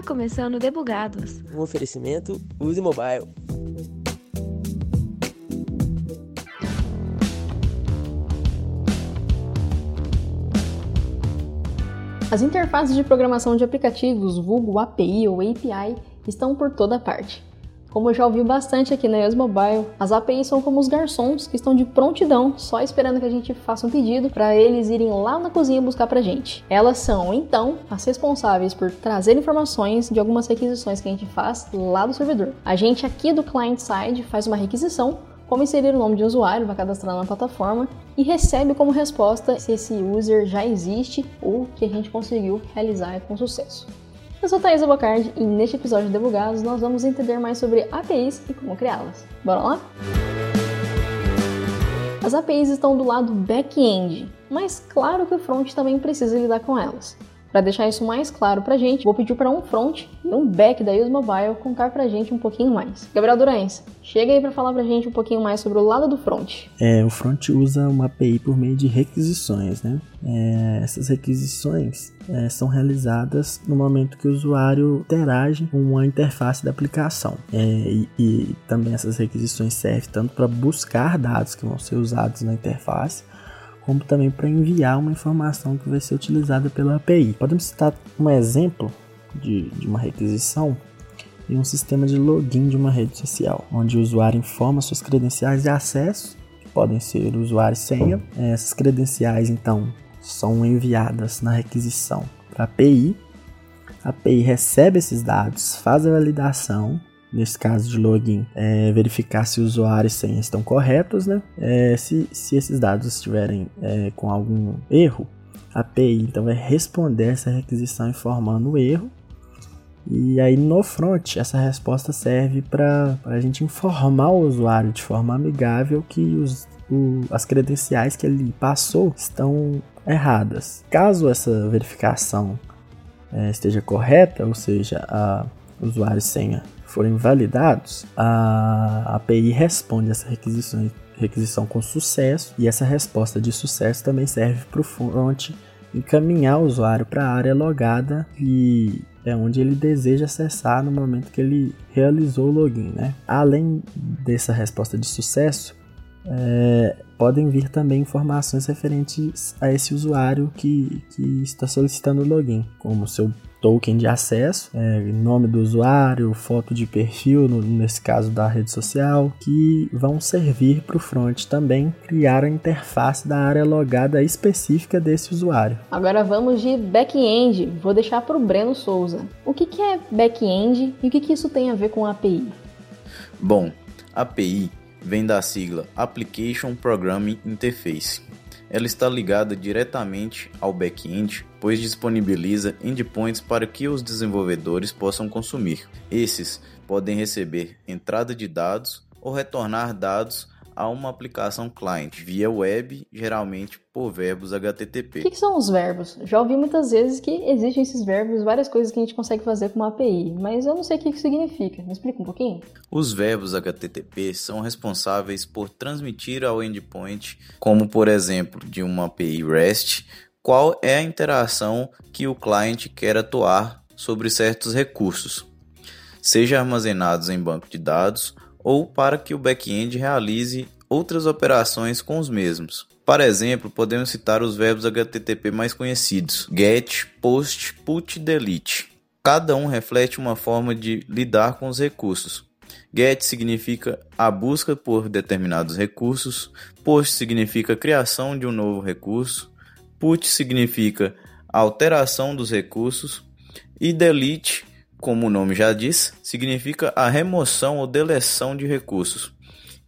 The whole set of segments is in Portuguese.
Está começando Debugados. Um oferecimento Use Mobile. As interfaces de programação de aplicativos, vulgo API ou API, estão por toda parte. Como eu já ouvi bastante aqui na EOS Mobile, as APIs são como os garçons que estão de prontidão, só esperando que a gente faça um pedido para eles irem lá na cozinha buscar pra gente. Elas são, então, as responsáveis por trazer informações de algumas requisições que a gente faz lá do servidor. A gente aqui do client side faz uma requisição, como inserir o nome de usuário para cadastrar na plataforma e recebe como resposta se esse user já existe ou que a gente conseguiu realizar com sucesso. Eu sou Thaisa Bocardi e neste episódio de Debugados nós vamos entender mais sobre APIs e como criá-las. Bora lá? As APIs estão do lado back-end, mas claro que o front também precisa lidar com elas. Para deixar isso mais claro pra gente, vou pedir para um front e um back da Use Mobile contar pra gente um pouquinho mais. Gabriel Durães, chega aí para falar pra gente um pouquinho mais sobre o lado do front. É, o front usa uma API por meio de requisições, né? É, essas requisições é, são realizadas no momento que o usuário interage com a interface da aplicação. É, e, e também essas requisições servem tanto para buscar dados que vão ser usados na interface, como também para enviar uma informação que vai ser utilizada pela API. Podemos citar um exemplo de, de uma requisição em um sistema de login de uma rede social, onde o usuário informa suas credenciais de acesso, que podem ser usuário e senha. Essas credenciais, então, são enviadas na requisição para a API. A API recebe esses dados, faz a validação nesse caso de login, é verificar se o usuário e senha estão corretos, né? É, se, se esses dados estiverem é, com algum erro, a API então vai responder essa requisição informando o erro. E aí no front, essa resposta serve para a gente informar o usuário de forma amigável que os, o, as credenciais que ele passou estão erradas. Caso essa verificação é, esteja correta, ou seja, a usuário e senha forem validados, a API responde essa requisição, com sucesso e essa resposta de sucesso também serve para o front encaminhar o usuário para a área logada e é onde ele deseja acessar no momento que ele realizou o login. Né? Além dessa resposta de sucesso, é, podem vir também informações referentes a esse usuário que, que está solicitando o login, como seu token de acesso, é, nome do usuário, foto de perfil, no, nesse caso da rede social, que vão servir para o front também criar a interface da área logada específica desse usuário. Agora vamos de back-end. Vou deixar para o Breno Souza. O que, que é back-end e o que, que isso tem a ver com API? Bom, API vem da sigla Application Programming Interface ela está ligada diretamente ao back-end, pois disponibiliza endpoints para que os desenvolvedores possam consumir. Esses podem receber entrada de dados ou retornar dados a uma aplicação client via web, geralmente por verbos HTTP. O que, que, são os verbos? Já ouvi muitas vezes que existem esses verbos, várias coisas que a gente consegue fazer com uma API, mas eu não sei o que isso significa. Me explica um pouquinho? Os verbos HTTP são responsáveis por transmitir ao endpoint, como por exemplo de uma API REST, qual é a interação que o cliente quer atuar sobre certos recursos, seja armazenados em banco de dados ou para que o back-end realize outras operações com os mesmos. Para exemplo, podemos citar os verbos HTTP mais conhecidos: get, post, put delete. Cada um reflete uma forma de lidar com os recursos. Get significa a busca por determinados recursos, post significa criação de um novo recurso, put significa alteração dos recursos e delete como o nome já diz, significa a remoção ou deleção de recursos.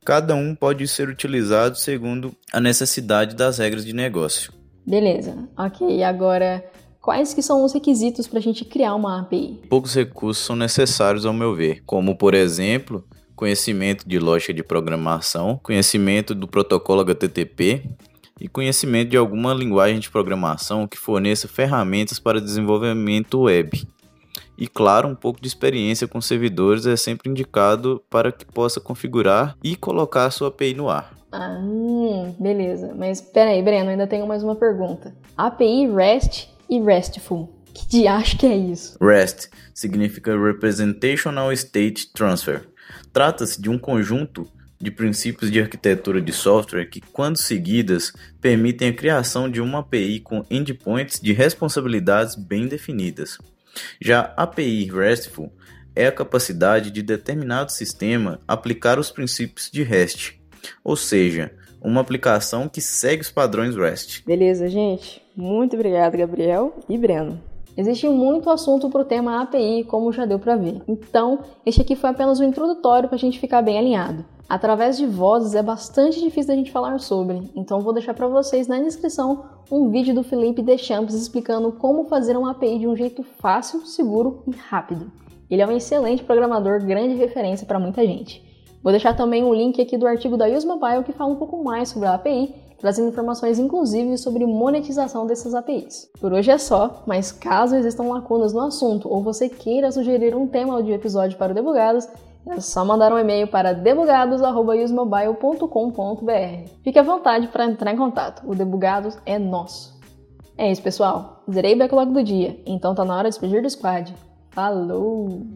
Cada um pode ser utilizado segundo a necessidade das regras de negócio. Beleza, ok. Agora, quais que são os requisitos para a gente criar uma API? Poucos recursos são necessários ao meu ver, como por exemplo, conhecimento de lógica de programação, conhecimento do protocolo HTTP e conhecimento de alguma linguagem de programação que forneça ferramentas para desenvolvimento web. E claro, um pouco de experiência com servidores é sempre indicado para que possa configurar e colocar a sua API no ar. Ah, beleza. Mas peraí, Breno, ainda tenho mais uma pergunta. API REST e RESTful. Que diacho que é isso? REST significa Representational State Transfer. Trata-se de um conjunto de princípios de arquitetura de software que, quando seguidas, permitem a criação de uma API com endpoints de responsabilidades bem definidas. Já API RESTful é a capacidade de determinado sistema aplicar os princípios de REST, ou seja, uma aplicação que segue os padrões REST. Beleza, gente. Muito obrigado, Gabriel e Breno. Existe muito assunto para o tema API, como já deu para ver. Então, este aqui foi apenas um introdutório para a gente ficar bem alinhado. Através de vozes é bastante difícil da gente falar sobre, então vou deixar para vocês na descrição um vídeo do Felipe Deschamps explicando como fazer uma API de um jeito fácil, seguro e rápido. Ele é um excelente programador, grande referência para muita gente. Vou deixar também um link aqui do artigo da Use Mobile que fala um pouco mais sobre a API trazendo informações inclusive sobre monetização dessas APIs. Por hoje é só, mas caso existam lacunas no assunto ou você queira sugerir um tema de episódio para o Debugados, é só mandar um e-mail para debugados.usemobile.com.br. Fique à vontade para entrar em contato, o Debugados é nosso. É isso, pessoal. Zerei o backlog do dia, então tá na hora de despedir do squad. Falou!